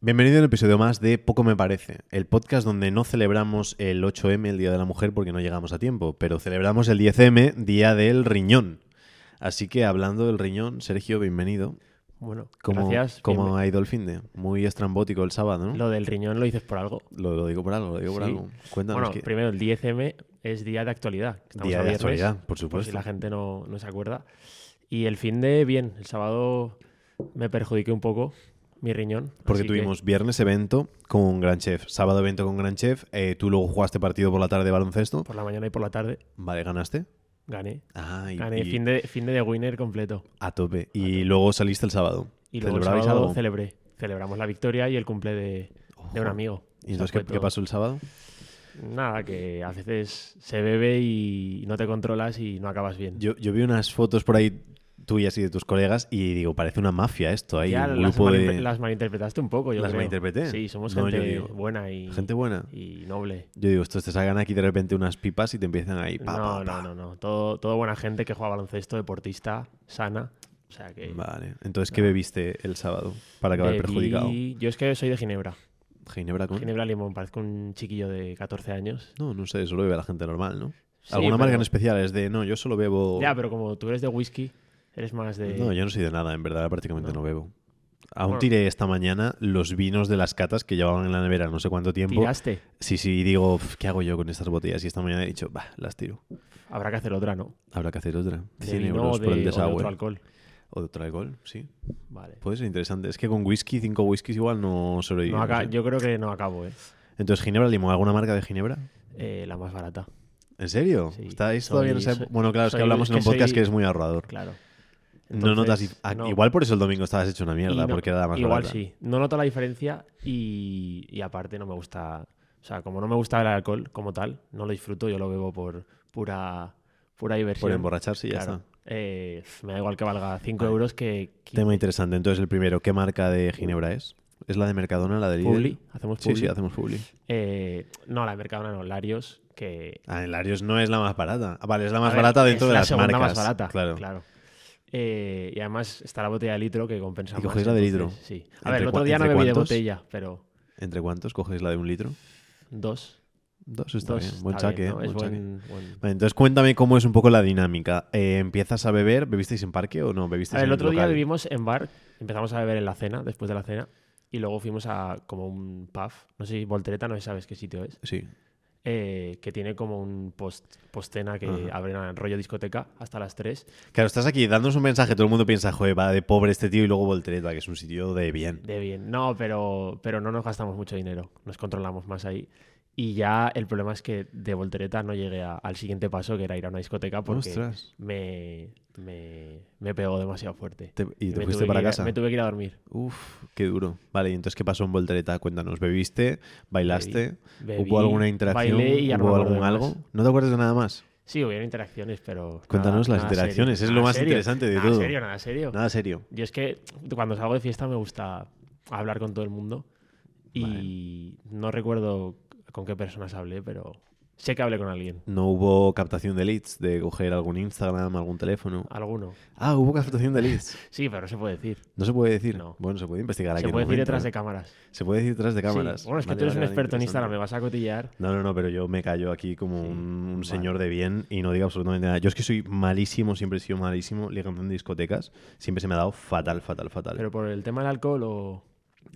Bienvenido a un episodio más de Poco Me Parece, el podcast donde no celebramos el 8M, el Día de la Mujer, porque no llegamos a tiempo, pero celebramos el 10M, Día del Riñón. Así que hablando del riñón, Sergio, bienvenido. Bueno, ¿Cómo, gracias. ¿Cómo Bien- ha ido el fin de? Muy estrambótico el sábado, ¿no? Lo del riñón lo dices por algo. Lo, lo digo por algo, lo digo por Sí. algo. Cuéntanos Bueno, qué- primero, el 10M es día de actualidad. Estamos Día de viernes, actualidad, por por supuesto. si la gente no, no se acuerda. Y el fin de, bien, el sábado me perjudiqué un poco mi riñón. Porque que- tuvimos viernes evento con Gran Chef, sábado evento con Gran Chef, eh, tú luego jugaste partido por la tarde de baloncesto. por la mañana y por la tarde Vale, ganaste. gané. Ah, y, Gané y fin, de, fin de, de winner completo. a tope. Y luego saliste el sábado. Y luego el ¿Celebrabais sábado algo? celebré. Celebramos la victoria y el cumple de, de un amigo. ¿Y entonces qué, qué pasó el sábado? Nada, que a veces se bebe y no te controlas y no acabas bien. Yo, yo vi unas fotos por ahí tuyas y de tus colegas y digo, parece una mafia esto ahí, Ya, un las, grupo de las malinterpretaste un poco, yo ¿Las creo. malinterpreté? Sí, somos No, gente digo, buena y, gente buena. y noble. Yo digo, estos te salgan aquí de repente unas pipas y te empiezan ahí. pa, no, pa, pa. no, no, no. Todo, todo buena gente que juega baloncesto, deportista, sana. O sea que. Vale, entonces, ¿qué bebiste el sábado para acabar bebí- perjudicado? Yo es que soy de Ginebra. Ginebra con... Ginebra Limón, parezco un chiquillo de 14 años. No, no sé, eso lo bebe la gente normal, ¿no? Sí, ¿Alguna marca en pero- especial? Es de, no, yo solo bebo... Ya, pero como tú eres de whisky, eres más de. No, yo no soy de nada, en verdad, prácticamente no, No. bebo. Aún Bueno. tiré esta mañana los vinos de las catas que llevaban en la nevera no sé cuánto tiempo. Tiraste. Sí, sí, digo, "Uf, ¿qué hago yo con estas botellas? Y esta mañana he dicho, bah, las tiro. Habrá que hacer otra, ¿no? Habrá que hacer otra. De 100 vino euros de, por el o de desagüe. otro alcohol. O de otro alcohol, sí. Vale. Puede ser interesante. Es que con whisky, cinco whiskies igual no sobrevive. No no sé. Yo creo que no acabo, ¿eh? Entonces, Ginebra Limón, ¿alguna marca de Ginebra? Eh, La más barata, ¿En serio? Sí, ¿Estáis todavía soy- época? Bueno, claro, es que hablamos en un podcast soy- que es muy ahorrador. claro. No notas... Ah, no. Igual por eso el domingo estabas hecho una mierda, no- porque era la más Igual barata. sí. No noto la diferencia y, y aparte no me gusta. O sea, como no me gusta el alcohol como tal, no lo disfruto, yo lo bebo por pura, pura diversión. Por emborracharse y ya está. Eh, me da igual que valga 5 Vale. euros que. que Tema interesante. Entonces, el primero, ¿qué marca de Ginebra es? ¿Es la de Mercadona, la de Lidl? Publi. Hacemos Sí, publi. sí, hacemos Publi. Eh, no, la de Mercadona no, Larios, que. Ah, el Larios no es la más barata. Ah, vale, es la más ver, barata dentro es de la las segunda marcas. más barata. Claro. claro. Eh, y además está la botella de litro que compensa ¿Y cogéis la de litro? Sí. A ¿Entre ver, el otro día no bebí de botella, pero ¿Entre cuántos cogéis la de un litro? dos. Dos está dos bien. Buen bien, ¿eh? ¿no? Es Buen saque. buen- buen- Vale, entonces cuéntame cómo es un poco la dinámica. Eh, ¿Empiezas a beber? ¿Bebisteis en parque o no? ¿Bebisteis A ver, el otro día vivimos en bar, empezamos a beber en la cena, después de la cena, y luego fuimos a como un pub, no sé si Voltereta, no sé si sabes qué sitio es, Sí. Eh, que tiene como un post postena que Ajá. abren rollo discoteca hasta las 3. Claro, estás aquí dándonos un mensaje, todo el mundo piensa, joder, va de pobre este tío y luego Voltereta, que es un sitio de bien. De bien. No, pero, pero no nos gastamos mucho dinero, nos controlamos más ahí. Y ya el problema es que de Voltereta no llegué a- al siguiente paso, que era ir a una discoteca, porque me, me, me pegó demasiado fuerte. Te- ¿Y te me fuiste para a- casa? me tuve que ir a dormir. Uf, qué duro. Vale, y entonces, ¿qué pasó en Voltereta? Cuéntanos, ¿bebiste? ¿Bailaste? Bebí, ¿Hubo alguna interacción? bailé y ya no me ¿Hubo acuerdo algún algo? ¿No te acuerdas de nada más? Sí, hubieron interacciones, pero. Cuéntanos nada- las nada interacciones, serio. es lo Nada más serio. interesante de nada todo. serio, nada serio. Nada serio. Yo es que cuando salgo de fiesta me gusta hablar con todo el mundo y no recuerdo con qué personas hablé, pero sé que hablé con alguien. ¿No hubo captación de leads? ¿De coger algún Instagram, algún teléfono? Alguno. Ah, hubo captación de leads. Sí, pero no se puede decir. ¿No se puede decir? No. Bueno, se puede investigar aquí Se puede decir detrás ¿eh? de cámaras. Se puede decir detrás de cámaras. Sí. Bueno, es que Vale, tú eres vale, un experto en Instagram, me vas a cotillar. No, no, no, pero yo me callo aquí como Sí, un, un vale. señor de bien y no digo absolutamente nada. Yo es que soy malísimo, siempre he sido malísimo ligando en discotecas. Siempre se me ha dado fatal, fatal, fatal. Pero por el tema del alcohol o.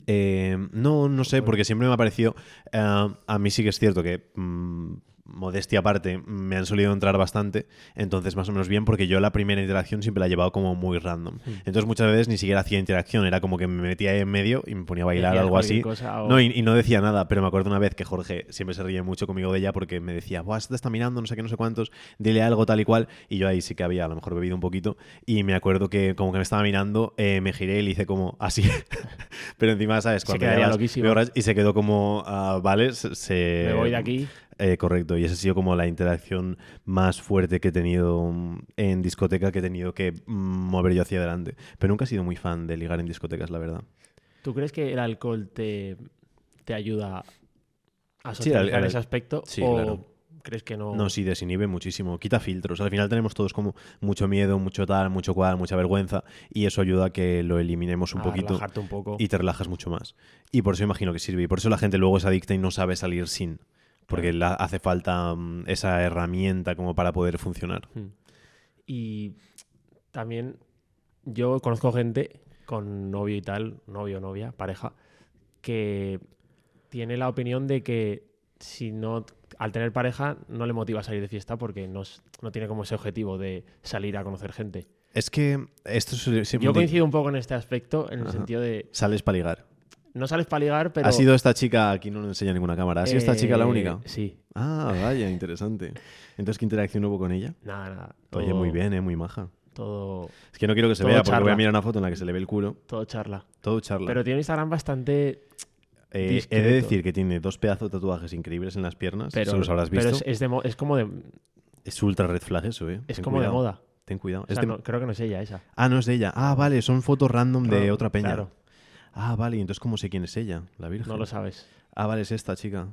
Eh, no, no sé, porque siempre me ha parecido. eh, a mí sí que es cierto que. mm, modestia aparte, me han solido entrar bastante, entonces más o menos bien, porque yo la primera interacción siempre la he llevado como muy random. Hmm. Entonces muchas veces ni siquiera hacía interacción, era como que me metía ahí en medio y me ponía a bailar algo así. cosa o- No, y, y no decía nada, pero me acuerdo una vez que Jorge siempre se ríe mucho conmigo de ella porque me decía, Buah, te está mirando, no sé qué, no sé cuántos, dile algo tal y cual. Y yo ahí sí que había a lo mejor bebido un poquito. Y me acuerdo que como que me estaba mirando, eh, me giré y le hice como así. pero encima, ¿sabes? Se Cuando quedaría llevas- loquísimo. borracho y se quedó como, ah, vale, se... se- me voy de aquí. Eh, correcto, y esa ha sido como la interacción más fuerte que he tenido mm, en discoteca que he tenido que mm, mover yo hacia adelante. Pero nunca he sido muy fan de ligar en discotecas, la verdad. ¿Tú crees que el alcohol te, te ayuda a Sí, el- socializar el- ese aspecto? sí, o claro. ¿Crees que no? No, sí, desinhibe muchísimo. Quita filtros. Al final tenemos todos como mucho miedo, mucho tal, mucho cual, mucha vergüenza. Y eso ayuda a que lo eliminemos un a poquito relajarte un poco. y te relajas mucho más. Y por eso imagino que sirve. Y por eso la gente luego es adicta y no sabe salir sin. Porque la- hace falta mm, esa herramienta como para poder funcionar. Mm. Y también yo conozco gente con novio y tal, novio, novia, pareja, que tiene la opinión de que si no, al tener pareja, no le motiva a salir de fiesta porque no, no tiene como ese objetivo de salir a conocer gente. Es que esto es Yo coincido un poco en este aspecto, en el sentido de Sales para ligar. No sales para ligar, pero. ¿Ha sido esta chica, aquí no nos enseña ninguna cámara, ¿ha sido esta chica la eh, única? Sí, Ah, vaya, interesante. Entonces, ¿qué interacción hubo con ella? nada, nada. Oye, todo- muy bien, ¿eh? Muy maja. Todo, Es que no quiero que se vea porque voy a mirar una foto en la que se le ve el culo. todo charla. Todo charla. Pero tiene un Instagram bastante Eh, he de decir que tiene dos pedazos de tatuajes increíbles en las piernas. Pero, los habrás pero visto. es, es de es como de, Es ultra red flag eso, ¿eh? es Ten como cuidado. de moda. Ten cuidado. O Es sea, de- no- creo que no es ella esa. Ah, no es de ella. Ah, vale, son fotos random de otra peña. Claro, Ah, vale, y entonces ¿cómo sé quién es ella? La Virgen. no lo sabes. Ah, vale, es esta chica.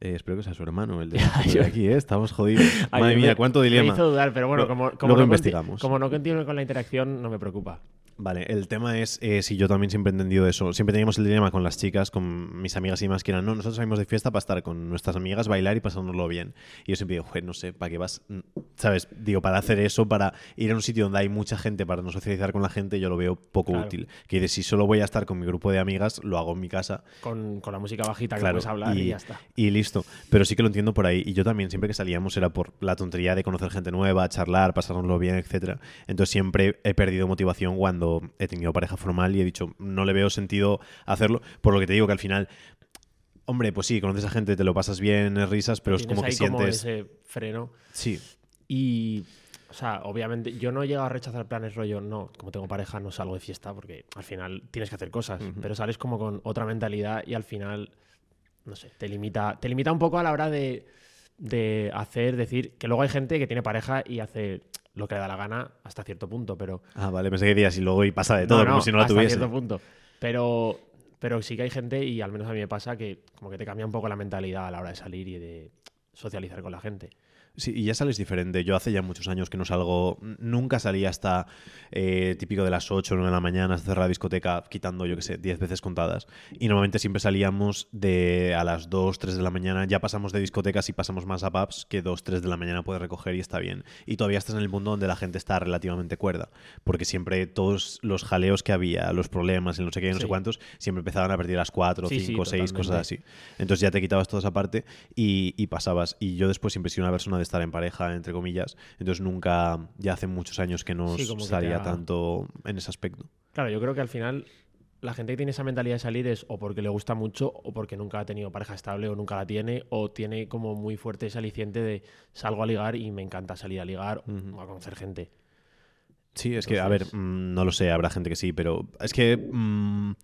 Eh, espero que sea su hermano, el de, el aquí, ¿eh? Estamos jodidos. Ay, Madre me- mía, cuánto Me dilema. hizo dudar, pero bueno, como, como luego no investigamos. Como no continúe con la interacción, no me preocupa. Vale, el tema es eh, si yo también siempre he entendido eso. Siempre teníamos el dilema con las chicas, con mis amigas y más que eran, no, nosotros salimos de fiesta para estar con nuestras amigas, bailar y pasárnoslo bien. Y yo siempre digo, "Joder, no sé, ¿para qué vas? ¿Sabes? Digo, para hacer eso, para ir a un sitio donde hay mucha gente, para no socializar con la gente, yo lo veo poco Claro. útil. Que dices, si solo voy a estar con mi grupo de amigas, lo hago en mi casa Con, con la música bajita que Claro, puedes hablar y, y- ya está. y listo. Pero sí que lo entiendo por ahí. Y yo también, siempre que salíamos era por la tontería de conocer gente nueva, charlar, pasárnoslo bien, etcétera. Entonces siempre he perdido motivación cuando he tenido pareja formal y he dicho, no le veo sentido hacerlo. Por lo que te digo que al final, hombre, pues sí, conoces a gente, te lo pasas bien, es risas, pero es como que ahí como sientes. ese freno. Sí, Y, o sea, obviamente, yo no he llegado a rechazar planes rollo, no, como tengo pareja no salgo de fiesta porque al final tienes que hacer cosas, pero sales como con otra mentalidad y al final, no sé, te limita, te limita un poco a la hora de, de hacer, decir, que luego hay gente que tiene pareja y hace lo que le da la gana hasta cierto punto, pero... Ah, vale, pensé que decías y luego y pasa de todo, no, como si no la hasta tuviese. cierto punto. Pero, pero sí que hay gente, y al menos a mí me pasa, que como que te cambia un poco la mentalidad a la hora de salir y de socializar con la gente. Sí, y ya sales diferente. Yo hace ya muchos años que no salgo, nunca salí hasta eh, típico de las 8 o 9 de la mañana hasta cerrar la discoteca, quitando, yo qué sé, 10 veces contadas. Y normalmente siempre salíamos de a las 2, 3 de la mañana. Ya pasamos de discotecas y pasamos más a pubs que 2, 3 de la mañana puedes recoger y está bien. Y todavía estás en el mundo donde la gente está relativamente cuerda. Porque siempre todos los jaleos que había, los problemas, el no sé qué, no sé cuántos, siempre empezaban a partir a las 4, Sí, sí, 5, 6, cosas así. Entonces ya te quitabas toda esa parte y, y pasabas. Y yo después siempre he sido una persona de estar en pareja, entre comillas. Entonces nunca, ya hace muchos años que no Sí, salía tanto en ese aspecto. Claro, yo creo que al final la gente que tiene esa mentalidad de salir es o porque le gusta mucho o porque nunca ha tenido pareja estable o nunca la tiene o tiene como muy fuerte ese aliciente de salgo a ligar y me encanta salir a ligar o a conocer gente. Sí, es que, a ver, mm, no lo sé, habrá gente que sí, pero es que mm,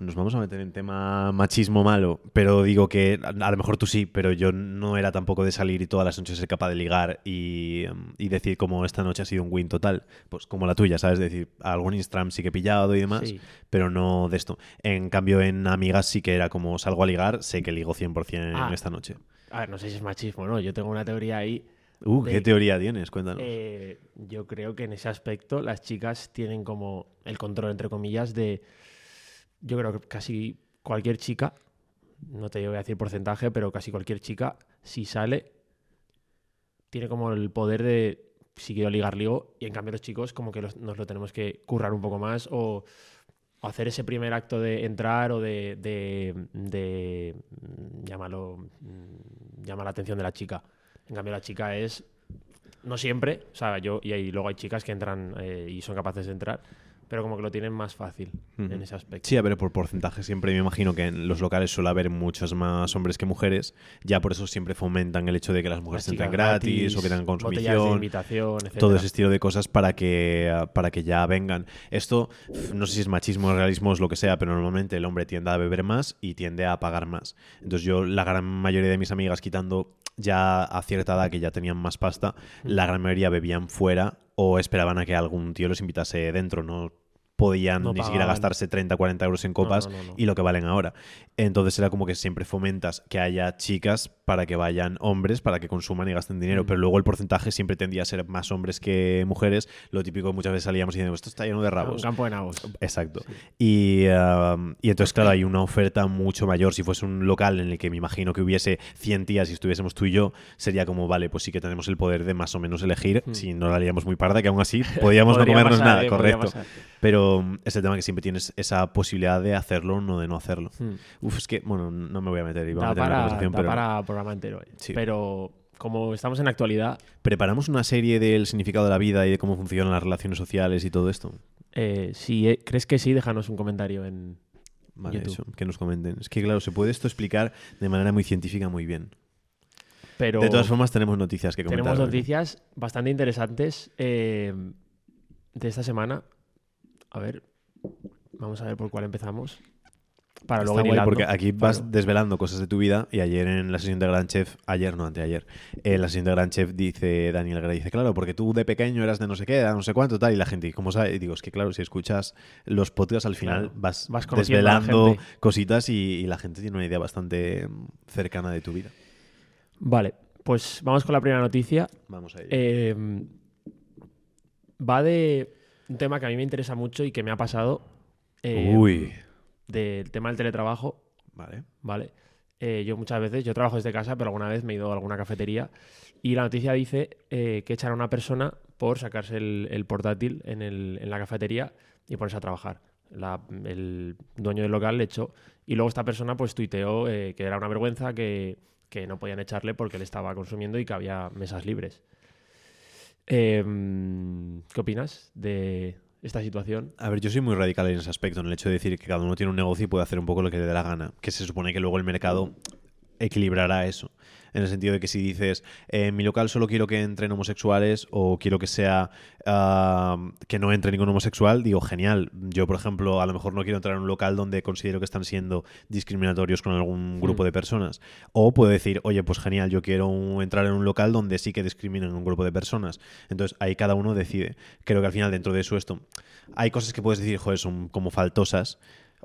nos vamos a meter en tema machismo malo, pero digo que a, lo mejor tú sí, pero yo no era tampoco de salir y todas las noches ser capaz de ligar y, mm, y decir como esta noche ha sido un win total, pues como la tuya, ¿sabes? decir, algún Instagram sí que he pillado y demás, Sí. pero no de esto. En cambio, en amigas sí que era como salgo a ligar, sé que ligo 100% Ah. esta noche. A ver, no sé si es machismo, ¿no? Yo tengo una teoría ahí. Uh, de- ¿qué teoría tienes? Cuéntanos. Eh, yo creo que en ese aspecto las chicas tienen como el control, entre comillas, de. Yo creo que casi cualquier chica, no te voy a decir porcentaje, pero casi cualquier chica, si sale, tiene como el poder de. Si quiero ligar, ligo. Y en cambio, los chicos, como que los- nos lo tenemos que currar un poco más o. hacer ese primer acto de entrar o de, de, de, mm, llámalo, mm, llama la atención de la chica. En cambio, la chica es no siempre, o sea, yo y ahí luego hay chicas que entran eh, y son capaces de entrar, pero como que lo tienen más fácil en ese aspecto. Sí, a ver, por porcentaje siempre me imagino que en los locales suele haber muchos más hombres que mujeres. Ya por eso siempre fomentan el hecho de que las mujeres entren gratis, o que tengan de consumición. invitación, etcétera. Todo ese estilo de cosas para que, para que ya vengan. Esto, no sé si es machismo, realismo, es lo que sea, pero normalmente el hombre tiende a beber más y tiende a pagar más. Entonces yo, la gran mayoría de mis amigas, quitando ya a cierta edad que ya tenían más pasta, Mm. la gran mayoría bebían fuera o esperaban a que algún tío los invitase dentro, no podían No ni siquiera gastarse 30, 40 euros en copas no, no, no. y lo que valen ahora. Entonces era como que siempre fomentas que haya chicas para que vayan hombres, para que consuman y gasten dinero, Mm. pero luego el porcentaje siempre tendía a ser más hombres que mujeres. Lo típico muchas veces salíamos diciendo, esto está lleno de Un rabos. campo de nabos. Exacto. Y, um, y entonces, claro, hay una oferta mucho mayor. Si fuese un local en el que me imagino que hubiese 100 tías y estuviésemos tú y yo, sería como, vale, pues sí que tenemos el poder de más o menos elegir. Mm. Si no la haríamos muy parda, que aún así podríamos no comernos pasar, nada, eh, correcto. Pero mm, es el tema que siempre tienes esa posibilidad de hacerlo, no de no hacerlo. Hmm. Uf, es que, bueno, no me voy a meter, iba a Da meter en la para, conversación, da pero para programa entero. eh. Sí. Pero como estamos en actualidad, preparamos una serie del significado de la vida y de cómo funcionan las relaciones sociales y todo esto. eh, si eh, crees que sí, déjanos un comentario en... Vale, YouTube. eso, que nos comenten. Es que, claro, se puede esto explicar de manera muy científica muy bien. Pero De todas formas, tenemos noticias que comentar. tenemos noticias bastante interesantes eh, de esta semana. A ver, vamos a ver por cuál empezamos. Para Está luego guay hilando. porque aquí vas Claro. desvelando cosas de tu vida y ayer en la sesión de Gran Chef, ayer no, anteayer, en la sesión de Gran Chef dice Daniel Gray, dice, claro, porque tú de pequeño eras de no sé qué, de no sé cuánto, tal, y la gente, ¿y cómo sabe? Y digo, es que claro, si escuchas los podcasts al final Claro, vas, desvelando cositas y, y la gente tiene una idea bastante mm, cercana de tu vida. Vale, pues vamos con la primera noticia. Vamos a ello. Eh, va de un tema que a mí me interesa mucho y que me ha pasado. eh, Uy, Del tema del teletrabajo, vale. ¿vale? Eh, yo muchas veces, yo trabajo desde casa, pero alguna vez me he ido a alguna cafetería y la noticia dice eh, que echan a una persona por sacarse el, el portátil en, el- en la cafetería y ponerse a trabajar. La- el dueño del local le echó y luego esta persona pues tuiteó eh, que era una vergüenza, que, que no podían echarle porque él estaba consumiendo y que había mesas libres. Em, ¿Qué opinas de esta situación? A ver, yo soy muy radical en ese aspecto, en el hecho de decir que cada uno tiene un negocio y puede hacer un poco lo que le dé la gana. Que se supone que luego el mercado equilibrará eso. En el sentido de que si dices, eh, en mi local solo quiero que entren homosexuales o quiero que sea ah, que no entre ningún homosexual, digo, genial. Yo, por ejemplo, a lo mejor no quiero entrar en un local donde considero que están siendo discriminatorios con algún grupo Hmm. de personas. O puedo decir, oye, pues genial, yo quiero un- entrar en un local donde sí que discriminen a un grupo de personas. Entonces, ahí cada uno decide. Creo que al final, dentro de eso, esto, hay cosas que puedes decir, joder, son como faltosas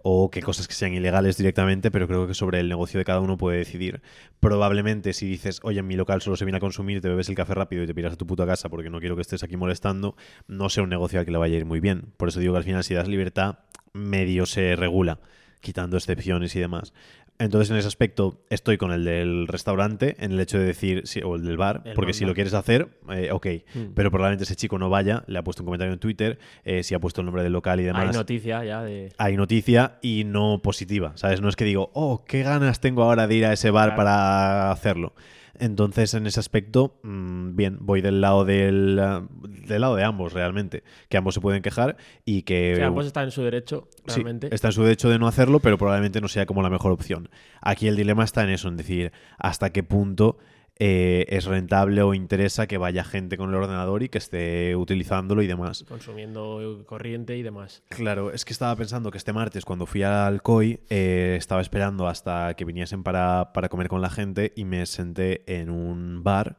o que cosas que sean ilegales directamente, pero creo que sobre el negocio de cada uno puede decidir. Probablemente si dices, oye, en mi local solo se viene a consumir, te bebes el café rápido y te piras a tu puta casa porque no quiero que estés aquí molestando, no sea un negocio al que le vaya a ir muy bien. Por eso digo que al final si das libertad, medio se regula, quitando excepciones y demás. Entonces, en ese aspecto, estoy con el del restaurante, en el hecho de decir, sí, o el del bar, El porque si lo quieres hacer, eh, ok. Mm. Pero probablemente ese chico no vaya, le ha puesto un comentario en Twitter, eh, si ha puesto el nombre del local y demás Hay noticia ya de... hay noticia y no positiva, ¿sabes? No es que digo, oh, qué ganas tengo ahora de ir a ese bar Claro. para hacerlo. Entonces, en ese aspecto, mm, bien, voy del lado del, ah, del lado de ambos realmente, que ambos se pueden quejar y que que ambos están en su derecho, Sí, realmente. está en su derecho de no hacerlo, pero probablemente no sea como la mejor opción. Aquí el dilema está en eso, en decir hasta qué punto eh, es rentable o interesa que vaya gente con el ordenador y que esté utilizándolo y demás. consumiendo corriente y demás. Claro, es que estaba pensando que este martes, cuando fui al COI, eh, estaba esperando hasta que viniesen para, para comer con la gente y me senté en un bar.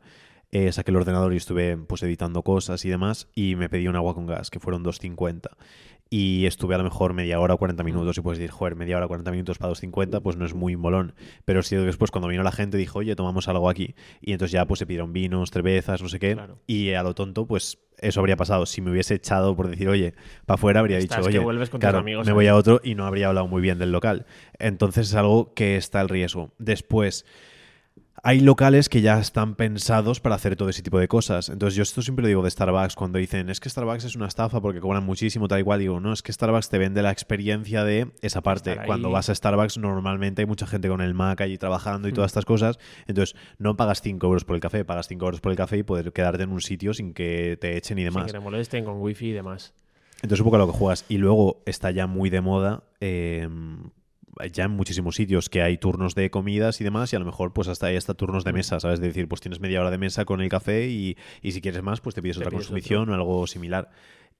eh, saqué el ordenador y estuve pues editando cosas y demás y me pedí un agua con gas, que fueron 2.50. Y estuve a lo mejor media hora o 40 minutos y puedes decir, joder, media hora o 40 minutos para 2.50, pues no es muy molón. Pero sí que después cuando vino la gente dijo, oye, tomamos algo aquí. Y entonces ya pues se pidieron vinos, cervezas, no sé qué. Claro. Y a lo tonto, pues eso habría pasado. Si me hubiese echado por decir, oye, para afuera, habría Estás dicho, que oye, vuelves con tus claro, amigos me voy a otro y no habría hablado muy bien del local. Entonces es algo que está el riesgo. Después, hay locales que ya están pensados para hacer todo ese tipo de cosas. Entonces yo esto siempre lo digo de Starbucks cuando dicen, es que Starbucks es una estafa porque cobran muchísimo, tal y cual. Digo, no, es que Starbucks te vende la experiencia de esa parte. Cuando vas a Starbucks normalmente hay mucha gente con el Mac allí trabajando y Hmm. todas estas cosas. Entonces no pagas 5 euros por el café, pagas 5 euros por el café y poder quedarte en un sitio sin que te echen y Sin demás. que te molesten con wifi y demás. Entonces un poco a lo que juegas. Y luego está ya muy de moda, eh, ya en muchísimos sitios, que hay turnos de comidas y demás, y a lo mejor pues hasta hay hasta turnos Mm. de mesa, ¿sabes? Es decir, pues tienes media hora de mesa con el café y, y si quieres más, pues te pides Te otra pides consumición o algo similar.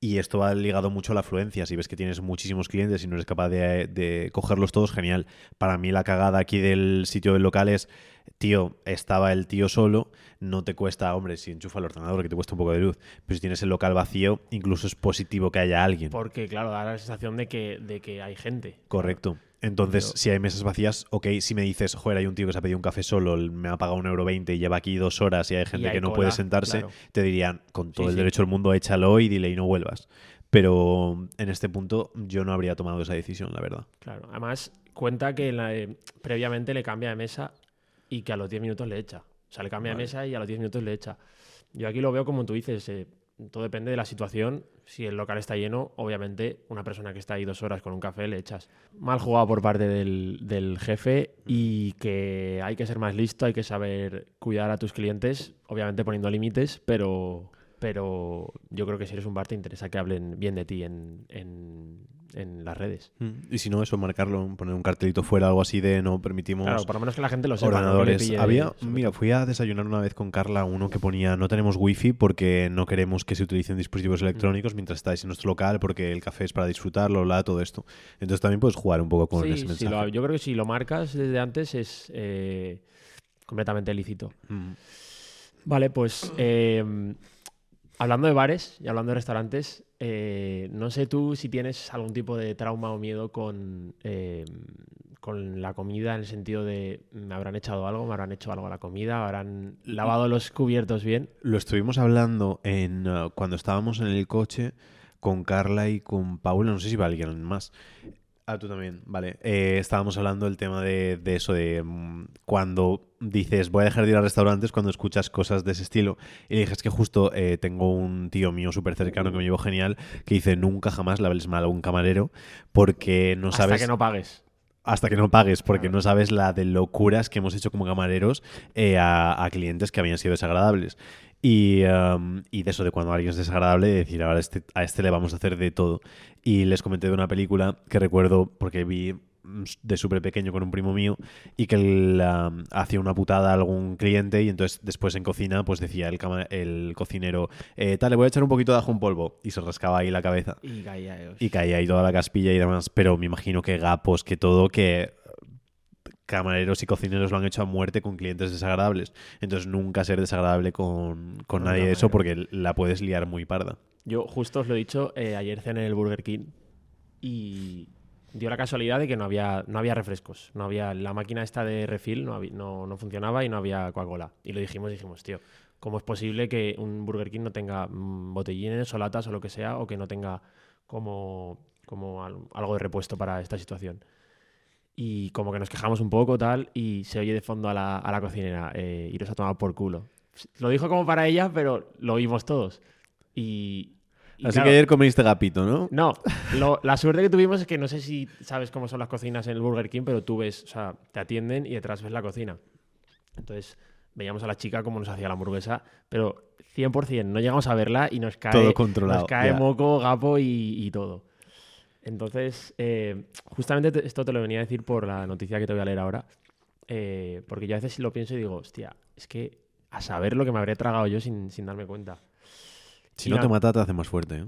Y esto va ligado mucho a la afluencia. Si ves que tienes muchísimos clientes y no eres capaz de, de cogerlos todos, genial. Para mí la cagada aquí del sitio del local es, tío, estaba el tío solo, no te cuesta, hombre, si enchufa el ordenador, que te cuesta un poco de luz, pero si tienes el local vacío, incluso es positivo que haya alguien. Porque, claro, da la sensación de que, de que hay gente. Correcto. Entonces, Pero- si hay mesas vacías, ok, si me dices, joder, hay un tío que se ha pedido un café solo, me ha pagado un euro veinte y lleva aquí dos horas y hay gente hay que no cola, puede sentarse, claro. te dirían, con todo Sí, el sí. derecho del mundo, échalo y dile y no vuelvas. Pero en este punto yo no habría tomado esa decisión, la verdad. Claro, además cuenta que la- eh, previamente le cambia de mesa y que a los 10 minutos le echa. O sea, le cambia Vale. de mesa y a los 10 minutos le echa. Yo aquí lo veo como tú dices, eh, todo depende de la situación. Si el local está lleno, obviamente una persona que está ahí dos horas con un café le echas. Mal jugado por parte del, del jefe y que hay que ser más listo, hay que saber cuidar a tus clientes, obviamente poniendo límites, pero, pero yo creo que si eres un bar te interesa que hablen bien de ti en, en- en las redes. Y si no, eso, marcarlo, poner un cartelito fuera, algo así de no permitimos Claro, por lo menos que la gente lo sepa. ordenadores. Había, mira, fui a desayunar una vez con Carla uno que ponía no tenemos wifi porque no queremos que se utilicen Mm. dispositivos electrónicos mientras estáis en nuestro local porque el café es para disfrutarlo, la, todo esto. Entonces también puedes jugar un poco con Sí, ese mensaje. lo- yo creo que si lo marcas desde antes es eh, completamente lícito. Mm. Vale, pues eh, hablando de bares y hablando de restaurantes, eh, no sé tú si tienes algún tipo de trauma o miedo con, eh, con la comida en el sentido de me habrán echado algo, me habrán hecho algo a la comida, habrán lavado los cubiertos bien. Lo estuvimos hablando en uh, cuando estábamos en el coche con Carla y con Paula, no sé si va alguien más. Ah, tú también, vale. Eh, estábamos hablando del tema de, de eso, de mm, cuando dices voy a dejar de ir a restaurantes cuando escuchas cosas de ese estilo. Y le dije, es que justo eh, tengo un tío mío súper cercano que me llevó genial que dice nunca jamás le hables mal a un camarero porque no hasta sabes que no pagues. Hasta que no pagues, porque no sabes la de locuras que hemos hecho como camareros eh, a, a clientes que habían sido desagradables. Y, um, y de eso, de cuando alguien es desagradable, de decir, ahora este, a este le vamos a hacer de todo. Y les comenté de una película que recuerdo, porque vi de súper pequeño con un primo mío, y que él um, hacía una putada a algún cliente, y entonces después en cocina, pues decía el, el cocinero, eh, tal, le voy a echar un poquito de ajo en polvo, y se rascaba ahí la cabeza. Y caía, Y caía ahí toda la caspilla y demás, pero me imagino que gapos, que todo, que camareros y cocineros lo han hecho a muerte con clientes desagradables. Entonces nunca ser desagradable con, con nadie de eso porque la puedes liar muy parda. Yo justo os lo he dicho, eh, ayer cené en el Burger King y dio la casualidad de que no había, no había refrescos. No había, la máquina esta de refill no, había- no, no funcionaba y no había Coca-Cola. Y lo dijimos, dijimos, tío, ¿cómo es posible que un Burger King no tenga mm, botellines o latas o lo que sea o que no tenga como, como al- algo de repuesto para esta situación? Y como que nos quejamos un poco, tal, y se oye de fondo a la, a la cocinera, eh, iros a tomar por culo. Lo dijo como para ella, pero lo oímos todos. Y, y Así claro, que ayer comiste gapito, ¿no? no, lo- la suerte que tuvimos es que no sé si sabes cómo son las cocinas en el Burger King, pero tú ves, o sea, te atienden y detrás ves la cocina. Entonces, veíamos a la chica cómo nos hacía la hamburguesa, pero 100%, no llegamos a verla y nos cae, Todo controlado, nos cae ya. moco, gapo y, y todo. Entonces, eh, justamente te- esto te lo venía a decir por la noticia que te voy a leer ahora, eh, porque yo a veces lo pienso y digo, hostia, es que a saber lo que me habría tragado yo sin, sin darme cuenta. Si no te mata, te hace más fuerte. ¿eh?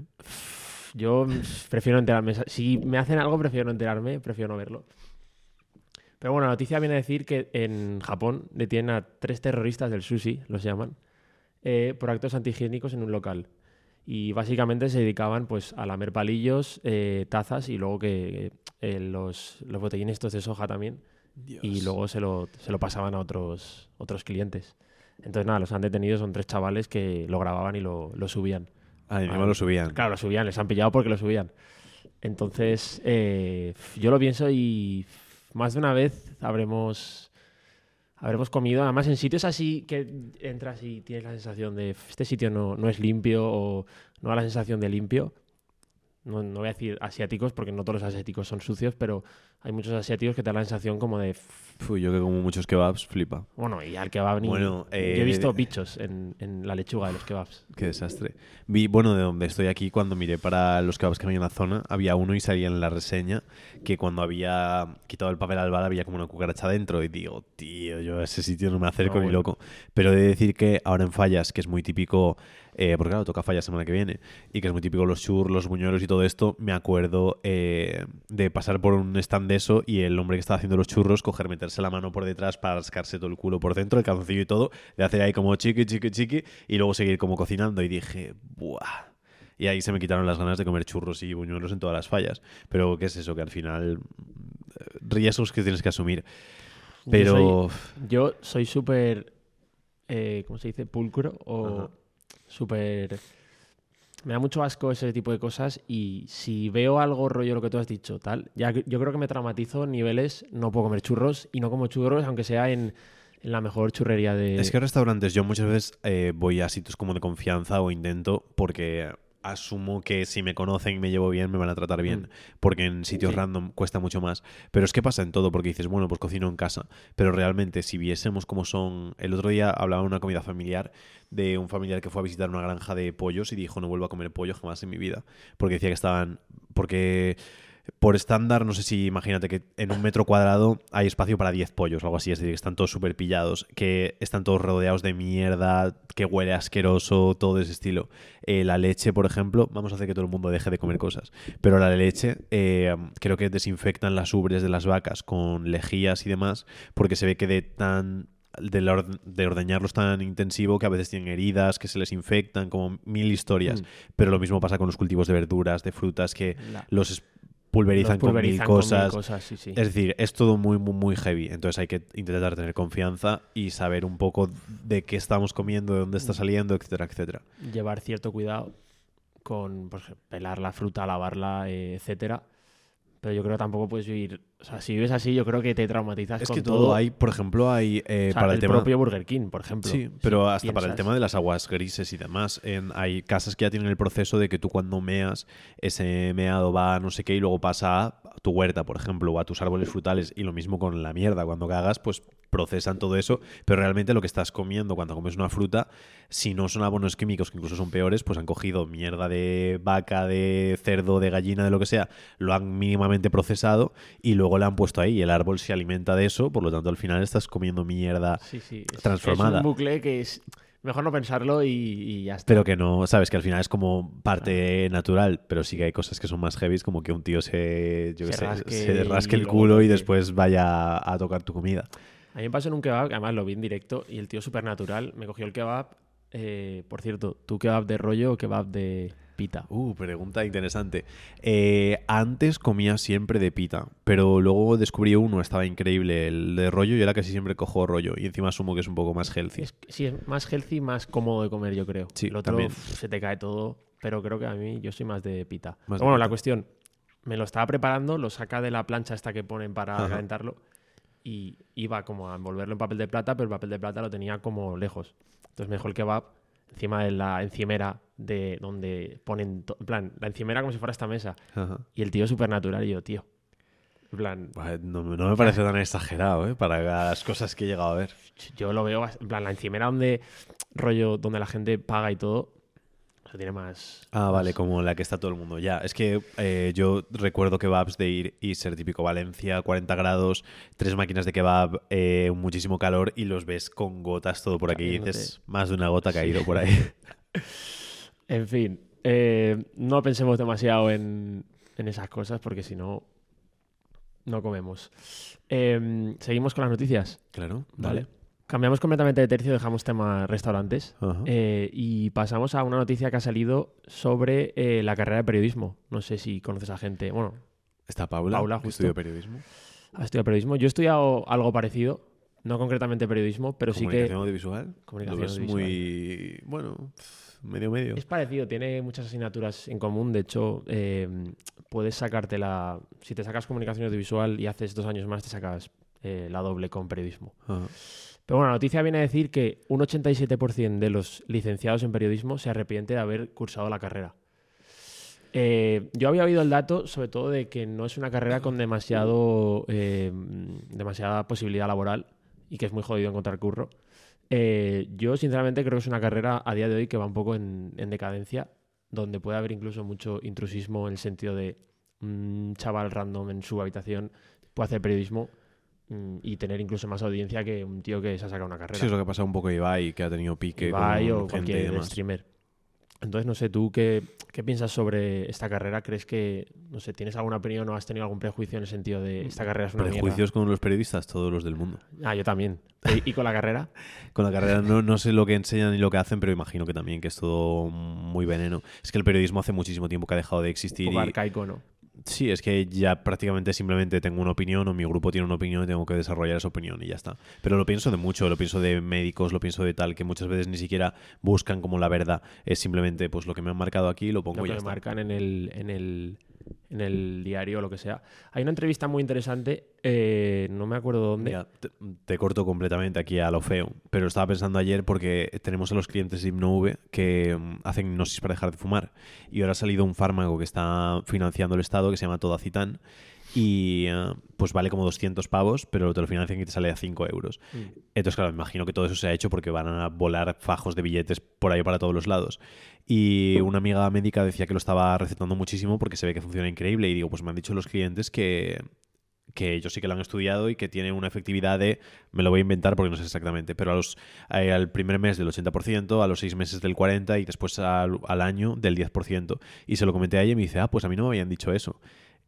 yo prefiero enterarme. Si me hacen algo, prefiero no enterarme, prefiero no verlo. Pero bueno, la noticia viene a decir que en Japón detienen a tres terroristas del sushi, los llaman, eh, por actos antihigiénicos en un local. Y básicamente se dedicaban pues a lamer palillos, eh, tazas y luego que eh, los, los botellines estos de soja también. Y luego se lo, se lo pasaban a otros, otros clientes. Entonces nada, los han detenido, son tres chavales que lo grababan y lo, lo subían. Ah, y encima Ah, lo subían. Claro, lo subían, les han pillado porque lo subían. Entonces, eh, yo lo pienso y más de una vez habremos, habremos comido, además en sitios así que entras y tienes la sensación de "F, este sitio no, no es limpio o no da la sensación de limpio. No, no voy a decir asiáticos porque no todos los asiáticos son sucios, pero hay muchos asiáticos que te dan la sensación como de, "F, Fui, yo que como muchos kebabs, flipa. bueno, y al kebab ni... Bueno, yo eh, he visto bichos en, en la lechuga de los kebabs. Qué desastre. Vi, bueno, de donde estoy aquí, cuando miré para los kebabs que había en la zona, había uno y salía en la reseña que cuando había quitado el papel al bar había como una cucaracha dentro. Y digo, tío, yo a ese sitio no me acerco No, ni bueno. loco. Pero he de decir que ahora en Fallas, que es muy típico, eh, porque claro, toca Fallas semana que viene, y que es muy típico los churros, los buñuelos y todo esto, me acuerdo eh, de pasar por un stand de eso y el hombre que estaba haciendo los churros, coger, meterse la mano por detrás para rascarse todo el culo por dentro, el calzoncillo y todo, de hacer ahí como chiqui, chiqui, chiqui, y luego seguir como cocinando. Y dije, ¡buah! Y ahí se me quitaron las ganas de comer churros y buñuelos en todas las fallas. Pero ¿qué es eso? Que al final eh, riesgos que tienes que asumir. Pero Yo soy súper, eh, ¿cómo se dice? Pulcro o súper... Me da mucho asco ese tipo de cosas y si veo algo rollo lo que tú has dicho, tal, ya yo creo que me traumatizo niveles, no puedo comer churros y no como churros aunque sea en, en la mejor churrería de... es que restaurantes, yo muchas veces eh, voy a sitios como de confianza o intento porque asumo que si me conocen y me llevo bien, me van a tratar bien. Mm. Porque en sitios Sí. random cuesta mucho más. Pero es que pasa en todo, porque dices, bueno, pues cocino en casa. Pero realmente, si viésemos cómo son. El otro día hablaba de una comida familiar de un familiar que fue a visitar una granja de pollos y dijo, no vuelvo a comer pollo jamás en mi vida. Porque decía que estaban. Porque. Por estándar, no sé si imagínate que en un metro cuadrado hay espacio para 10 pollos o algo así, es decir, que están todos súper pillados, que están todos rodeados de mierda, que huele asqueroso, todo ese estilo. Eh, la leche, por ejemplo, vamos a hacer que todo el mundo deje de comer cosas, pero la leche eh, creo que desinfectan las ubres de las vacas con lejías y demás, porque se ve que de tan de, orde- de ordeñarlos tan intensivo que a veces tienen heridas, que se les infectan, como mil historias. Mm. Pero lo mismo pasa con los cultivos de verduras, de frutas, que los pulverizan, con mil cosas. cosas, sí, sí. Es decir, es todo muy, muy, muy heavy. Entonces hay que intentar tener confianza y saber un poco de qué estamos comiendo, de dónde Mm. está saliendo, etcétera, etcétera. llevar cierto cuidado con ejemplo, pelar la fruta, lavarla, eh, etcétera. Pero yo creo que tampoco puedes vivir. O sea, si vives así, yo creo que te traumatizas Es con que todo, hay, por ejemplo, hay eh, O sea, para el, el tema. propio Burger King, por ejemplo. Sí, Si pero hasta para el tema de las aguas grises y demás, en- hay casas que ya tienen el proceso de que tú cuando meas, ese meado va a no sé qué y luego pasa a tu huerta, por ejemplo, o a tus árboles frutales. Y lo mismo con la mierda, cuando cagas, pues procesan todo eso, pero realmente lo que estás comiendo cuando comes una fruta, si no son abonos químicos que incluso son peores, pues han cogido mierda de vaca, de cerdo, de gallina, de lo que sea, lo han mínimamente procesado y luego la han puesto ahí y el árbol se alimenta de eso, por lo tanto al final estás comiendo mierda Sí, sí. Es, transformada. Es un bucle que es. Mejor no pensarlo y, y ya está. Pero que no, sabes, que al final es como parte natural, pero sí que hay cosas que son más heavy, como que un tío se, yo Se sé, rasque se rasque el culo y después vaya a tocar tu comida. A mí me pasó en un kebab, que además lo vi en directo, y el tío súper natural me cogió el kebab. eh, por cierto, ¿tú kebab de rollo o kebab de pita? Uh, pregunta interesante. Eh, antes comía siempre de pita, pero luego descubrí uno, estaba increíble, el de rollo, y ahora casi siempre cojo rollo, y encima asumo que es un poco más healthy. Es, sí, es más healthy, más cómodo de comer, yo creo. Sí, el otro también. se te cae todo, pero creo que a mí yo soy más de pita. Más Pero de bueno, pita. la cuestión, me lo estaba preparando, lo saca de la plancha esta que ponen para Ajá. calentarlo y iba como a envolverlo en papel de plata, pero el papel de plata lo tenía como lejos. Entonces me dejó el kebab encima de la encimera de donde ponen, en plan, la encimera como si fuera esta mesa. Ajá. Y el tío súper natural y yo, tío. En plan, No, no me parece tan exagerado, ¿eh? Para las cosas que he llegado a ver. yo lo veo, en plan, la encimera donde, rollo, donde la gente paga y todo, tiene más... Ah, vale, como la que está todo el mundo. Ya, es que eh, yo recuerdo kebabs de ir y ser típico Valencia, 40 grados, tres máquinas de kebab, eh, muchísimo calor y los ves con gotas todo por aquí. Y dices, más de una gota ha caído por ahí. En fin, eh, no pensemos demasiado en, en esas cosas porque si no, no comemos. Eh, Seguimos con las noticias. claro, Vale. vale. Cambiamos completamente de tercio, dejamos tema restaurantes eh, y pasamos a una noticia que ha salido sobre eh, la carrera de periodismo. No sé si conoces a gente. Bueno, Está Paula, Paula, justo. estudió periodismo. has estudiado periodismo. Yo he estudiado algo parecido, no concretamente periodismo, pero sí que Comunicación audiovisual. Comunicación audiovisual. muy, bueno, medio medio. Es parecido, tiene muchas asignaturas en común. De hecho, eh, puedes sacarte la. Si te sacas comunicación audiovisual y haces dos años más, te sacas eh, la doble con periodismo. Ajá. Pero bueno, la noticia viene a decir que un 87% de los licenciados en periodismo se arrepiente de haber cursado la carrera. Eh, yo había oído el dato, sobre todo, de que no es una carrera con demasiado, eh, demasiada posibilidad laboral y que es muy jodido encontrar curro. Eh, yo, sinceramente, creo que es una carrera a día de hoy que va un poco en, en decadencia, donde puede haber incluso mucho intrusismo en el sentido de un chaval random en su habitación puede hacer periodismo mm, y tener incluso más audiencia que un tío que se ha sacado una carrera. Sí, es lo que ha pasado un poco Ibai, que ha tenido pique Ibai con o gente y cualquier demás. streamer. Entonces, no sé, tú qué, qué piensas sobre esta carrera? ¿Crees que, no sé, tienes alguna opinión o has tenido algún prejuicio en el sentido de esta carrera es una Prejuicios con los periodistas, todos los del mundo. mierda? Ah, yo también. ¿Y, y con la carrera? Con la carrera no, no sé lo que enseñan ni lo que hacen, pero imagino que también que es todo muy veneno. Es que el periodismo hace muchísimo tiempo que ha dejado de Un existir poco y arcaico, ¿no? Sí, es que ya prácticamente simplemente tengo una opinión o mi grupo tiene una opinión y tengo que desarrollar esa opinión y ya está. Pero lo pienso de mucho, lo pienso de médicos, lo pienso de tal, que muchas veces ni siquiera buscan como la verdad. Es simplemente, pues lo que me han marcado aquí lo pongo lo y ya está. marcan en el, en el en el diario o lo que sea. Hay una entrevista muy interesante, eh, no me acuerdo dónde. Mira, te, te corto completamente aquí a lo feo, pero estaba pensando ayer porque tenemos a los clientes de Hipnove que mm, hacen hipnosis para dejar de fumar y ahora ha salido un fármaco que está financiando el Estado que se llama Todacitan y eh, pues vale como 200 pavos, pero te lo financian y te sale a 5 euros. Mm. Entonces, claro, me imagino que todo eso se ha hecho porque van a volar fajos de billetes por ahí para todos los lados. Y una amiga médica decía que lo estaba recetando muchísimo porque se ve que funciona increíble. Y digo, pues me han dicho los clientes que, que ellos sí que lo han estudiado y que tiene una efectividad de, me lo voy a inventar porque no sé exactamente, pero a los, eh, al primer mes del 80%, a los seis meses del 40% y después al, al año del 10%. Y se lo comenté a ella y me dice, ah, pues a mí no me habían dicho eso.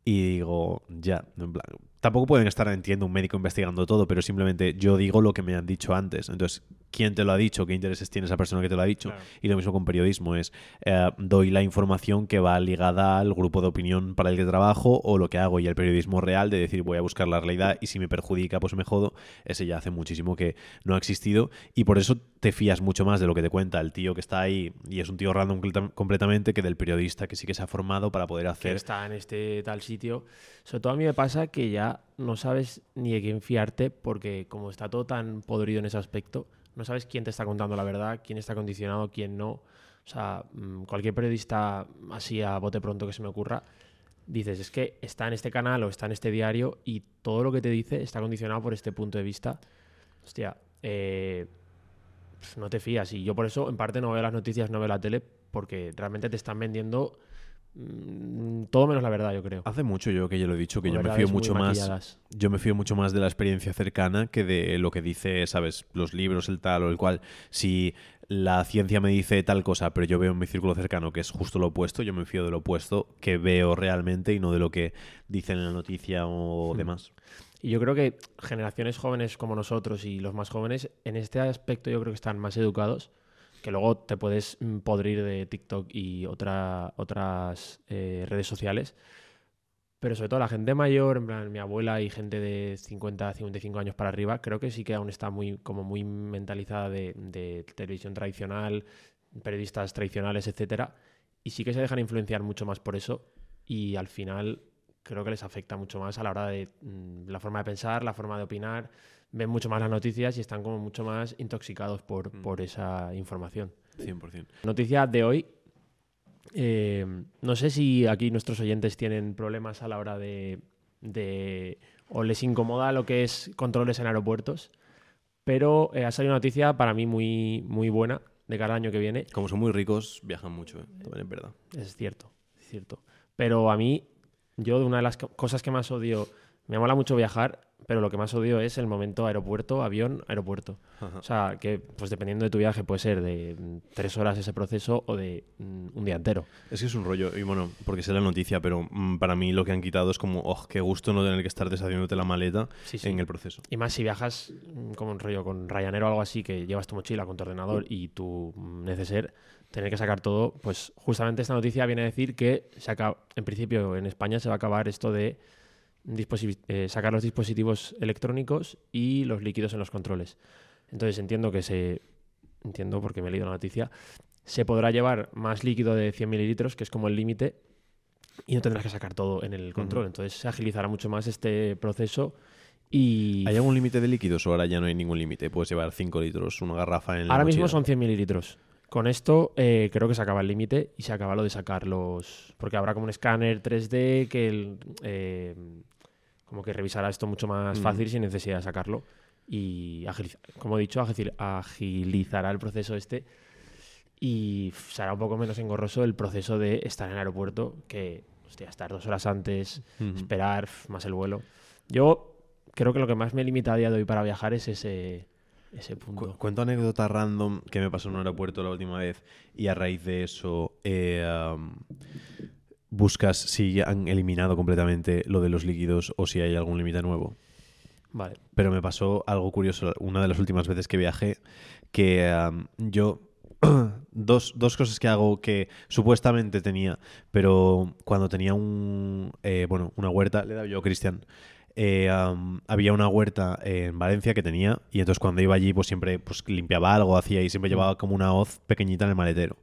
Y digo, ya, en plan, tampoco pueden estar, entiendo, un médico investigando todo, pero simplemente yo digo lo que me han dicho antes. Entonces, ¿quién te lo ha dicho? ¿Qué intereses tiene esa persona que te lo ha dicho? Claro. Y lo mismo con periodismo, es eh, doy la información que va ligada al grupo de opinión para el que trabajo o lo que hago y el periodismo real de decir voy a buscar la realidad y si me perjudica pues me jodo, ese ya hace muchísimo que no ha existido y por eso te fías mucho más de lo que te cuenta el tío que está ahí y es un tío random completa- completamente que del periodista que sí que se ha formado para poder que hacer... está en este tal sitio. Sobre todo a mí me pasa que ya no sabes ni de quién fiarte porque como está todo tan podrido en ese aspecto, no sabes quién te está contando la verdad, quién está condicionado, quién no. O sea, mm, cualquier periodista así a bote pronto que se me ocurra, dices, es que está en este canal o está en este diario y todo lo que te dice está condicionado por este punto de vista. Hostia, eh, no te fías. Y yo por eso, en parte, no veo las noticias, no veo la tele, porque realmente te están vendiendo mm, todo menos la verdad, yo creo. Hace mucho yo que ya lo he dicho, que yo me fío mucho más... maquilladas. Yo me fío mucho más de la experiencia cercana que de lo que dice, ¿sabes? Los libros, el tal o el cual. Si la ciencia me dice tal cosa, pero yo veo en mi círculo cercano que es justo lo opuesto, yo me fío de lo opuesto que veo realmente y no de lo que dicen en la noticia o Hmm. demás. Y yo creo que generaciones jóvenes como nosotros y los más jóvenes, en este aspecto yo creo que están más educados, que luego te puedes mm, podrir de TikTok y otra, otras eh, redes sociales. Pero sobre todo la gente mayor, en plan mi abuela y gente de 50, 55 años para arriba, creo que sí que aún está muy, como muy mentalizada de, de televisión tradicional, periodistas tradicionales, etcétera. Y sí que se dejan influenciar mucho más por eso. Y al final creo que les afecta mucho más a la hora de mm, la forma de pensar, la forma de opinar. Ven mucho más las noticias y están como mucho más intoxicados por, Mm. por esa información. 100%. Noticia de hoy. eh, no sé si aquí nuestros oyentes tienen problemas a la hora de, de- o les incomoda lo que es controles en aeropuertos, pero eh, ha salido una noticia para mí muy, muy buena de cada año que viene. Como son muy ricos, viajan mucho, ¿eh? también es verdad. Es cierto, es cierto. Pero a mí, yo de una de las co- cosas que más odio, me mola mucho viajar, pero lo que más odio es el momento aeropuerto, avión, aeropuerto. Ajá. O sea, que pues dependiendo de tu viaje puede ser de mm, tres horas ese proceso o de mm, un día entero. Es que es un rollo, y bueno, porque sé la noticia, pero mm, para mí lo que han quitado es como, oh, qué gusto no tener que estar deshaciéndote la maleta Sí, sí. en el proceso. Y más si viajas mm, como un rollo con Ryanair o algo así, que llevas tu mochila con tu ordenador y tu neceser, tener que sacar todo, pues justamente esta noticia viene a decir que se acaba, en principio en España se va a acabar esto de eh, sacar los dispositivos electrónicos y los líquidos en los controles. Entonces entiendo que se, entiendo porque me he leído la noticia, se podrá llevar más líquido de 100 mililitros, que es como el límite, y no tendrás que sacar todo en el control. Entonces se agilizará mucho más este proceso y ¿Hay algún límite de líquidos o ahora ya no hay ningún límite? Puedes llevar 5 litros, una garrafa en la ahora mismo son 100 mililitros. Con esto eh, creo que se acaba el límite y se acaba lo de sacar los... Porque habrá como un escáner 3D que el, eh, como que revisará esto mucho más Ujú. fácil sin necesidad de sacarlo. Y, agiliza- como he dicho, agil- agilizará el proceso este y será un poco menos engorroso el proceso de estar en el aeropuerto que, hostia, estar dos horas antes, esperar, más el vuelo. Yo creo que lo que más me limita a día de hoy para viajar es ese, ese Cu- punto. Cuento anécdota random que me pasó en un aeropuerto la última vez y a raíz de eso eh, um, buscas si han eliminado completamente lo de los líquidos o si hay algún límite nuevo. Vale. Pero me pasó algo curioso una de las últimas veces que viajé que um, yo dos, dos cosas que hago que supuestamente tenía, pero cuando tenía un, eh, bueno, una huerta, le he dado yo a Cristian, eh, había una huerta en Valencia que tenía y entonces cuando iba allí pues siempre pues, limpiaba algo, hacía y siempre llevaba como una hoz pequeñita en el maletero.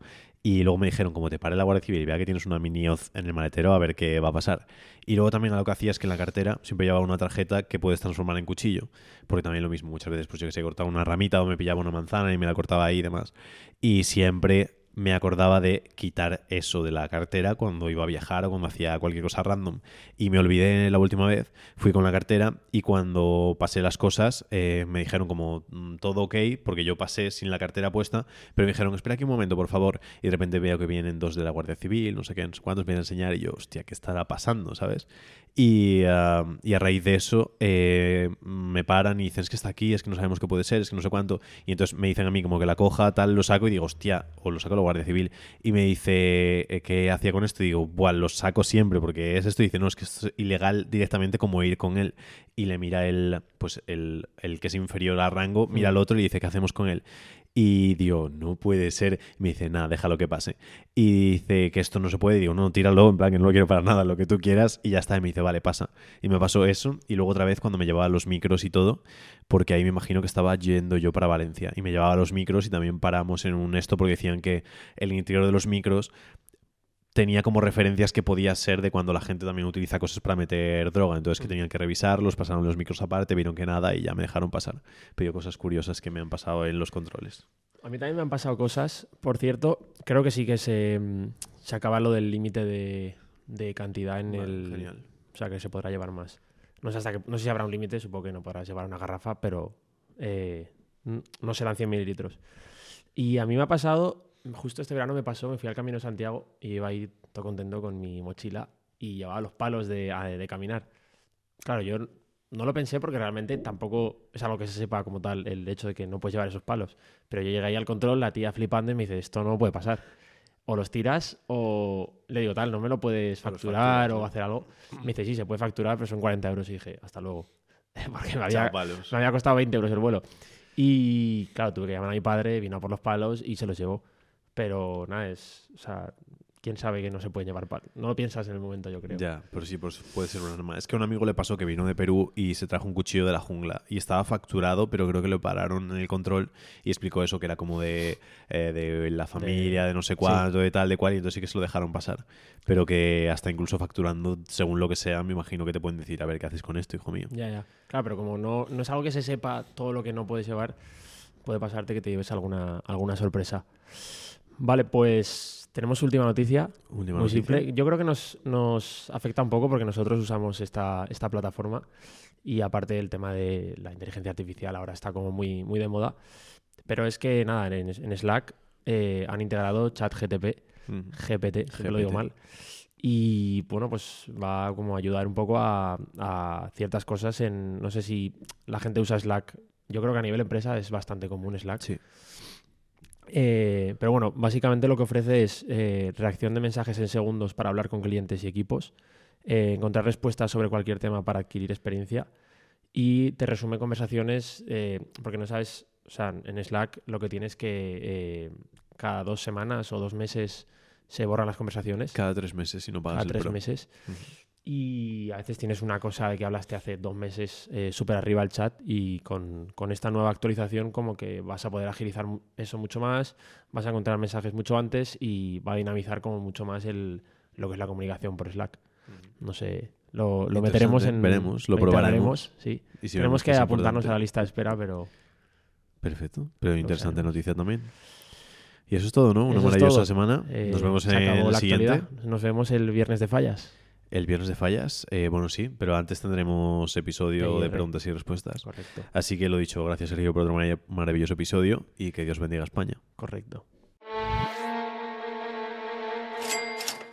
Y luego me dijeron, como te pare la Guardia Civil y vea que tienes una mini hoz en el maletero, a ver qué va a pasar. Y luego también lo que hacía es que en la cartera siempre llevaba una tarjeta que puedes transformar en cuchillo. Porque también lo mismo, muchas veces pues yo que sé, cortaba una ramita o me pillaba una manzana y me la cortaba ahí y demás. Y siempre me acordaba de quitar eso de la cartera cuando iba a viajar o cuando hacía cualquier cosa random. Y me olvidé la última vez, fui con la cartera y cuando pasé las cosas eh, me dijeron como mm, todo ok, porque yo pasé sin la cartera puesta, pero me dijeron espera aquí un momento por favor. Y de repente veo que vienen dos de la Guardia Civil, no sé qué, no sé cuántos, vienen a enseñar y yo, hostia, ¿qué estará pasando? ¿Sabes? Y, ah, y a raíz de eso eh, me paran y dicen, es que está aquí, es que no sabemos qué puede ser, es que no sé cuánto. Y entonces me dicen a mí como que la coja, tal, lo saco y digo, hostia, o lo saco Guardia Civil. Y me dice, eh, ¿qué hacía con esto? Y digo, Buah, lo saco siempre porque es esto. Y dice, no, es que esto es ilegal directamente como ir con él. Y le mira el, pues el, el que es inferior a rango, mira al otro y le dice, ¿qué hacemos con él? Y digo, no puede ser. Y me dice, nada, déjalo que pase. Y dice que esto no se puede. Y digo, no, tíralo, en plan, que no lo quiero para nada, lo que tú quieras. Y ya está. Y me dice, vale, pasa. Y me pasó eso. Y luego otra vez cuando me llevaba los micros y todo, porque ahí me imagino que estaba yendo yo para Valencia. Y me llevaba los micros y también paramos en un esto porque decían que el interior de los micros tenía como referencias que podía ser de cuando la gente también utiliza cosas para meter droga. Entonces que tenían que revisarlos, pasaron los micros aparte, vieron que nada y ya me dejaron pasar. Pero cosas curiosas que me han pasado en los controles. A mí también me han pasado cosas. Por cierto, creo que sí que se, mm, se acaba lo del límite de, de cantidad en el. genial. O sea, que se podrá llevar más. No sé, hasta que, no sé si habrá un límite, supongo que no podrás llevar una garrafa, pero eh, no serán 100 mililitros. Y a mí me ha pasado, justo este verano me pasó, me fui al Camino de Santiago y iba ahí todo contento con mi mochila y llevaba los palos de, a- de caminar. Claro, yo no lo pensé porque realmente tampoco es algo que se sepa como tal el hecho de que no puedes llevar esos palos. Pero yo llegué ahí al control, la tía flipando y me dice, esto no puede pasar. O los tiras o le digo, tal, no me lo puedes facturar o hacer algo. Me dice, sí, se puede facturar, pero son 40 euros. Y dije, hasta luego. Porque me había, me había costado 20 euros el vuelo. Y claro, tuve que llamar a mi padre, vino a por los palos y se los llevó. Pero nada, es. O sea, quién sabe que no se pueden llevar palos. No lo piensas en el momento, yo creo. Ya, pero sí, pues puede ser una norma. Es que a un amigo le pasó que vino de Perú y se trajo un cuchillo de la jungla y estaba facturado, pero creo que lo pararon en el control y explicó eso, que era como de, eh, de la familia, de, no sé cuánto, de tal, de cual, y entonces sí que se lo dejaron pasar. Pero que hasta incluso facturando, según lo que sea, me imagino que te pueden decir, a ver, ¿qué haces con esto, hijo mío? Ya, ya. Claro, pero como no, no es algo que se sepa todo lo que no puedes llevar, puede pasarte que te lleves alguna, alguna sorpresa. Vale, pues tenemos última noticia. Última muy noticia. simple. Yo creo que nos, nos afecta un poco porque nosotros usamos esta, esta plataforma y aparte el tema de la inteligencia artificial ahora está como muy, muy de moda. Pero es que nada, en, en Slack eh, han integrado ChatGTP, Mm. GPT, siempre lo digo GPT. mal. Y bueno, pues va como a ayudar un poco a, a ciertas cosas en, no sé si la gente usa Slack. Yo creo que a nivel empresa es bastante común Slack. Sí. Eh, pero bueno, básicamente lo que ofrece es eh, reacción de mensajes en segundos para hablar con clientes y equipos, eh, encontrar respuestas sobre cualquier tema para adquirir experiencia y te resume conversaciones porque no sabes, o sea, en Slack lo que tienes que cada dos semanas o dos meses se borran las conversaciones, Cada tres meses, si no pagas cada el tres pro. meses. Y a veces tienes una cosa de que hablaste hace dos meses eh, súper arriba el chat y con, con esta nueva actualización como que vas a poder agilizar eso mucho más, vas a encontrar mensajes mucho antes y va a dinamizar como mucho más el, lo que es la comunicación por Slack. No sé, lo, lo meteremos en... Veremos, lo probaremos. Sí. Y si Tenemos vemos que, apuntarnos importante- a la lista de espera, pero... Perfecto, pero interesante noticia también. Y eso es todo, ¿no? Una maravillosa todo. semana. eh, Nos vemos se en el siguiente. Nos vemos el viernes de fallas. El viernes de fallas, eh, bueno, sí, pero antes tendremos episodio de preguntas y respuestas. Correcto, Así que lo dicho, gracias Sergio por otro marav- maravilloso episodio y que Dios bendiga a España. correcto.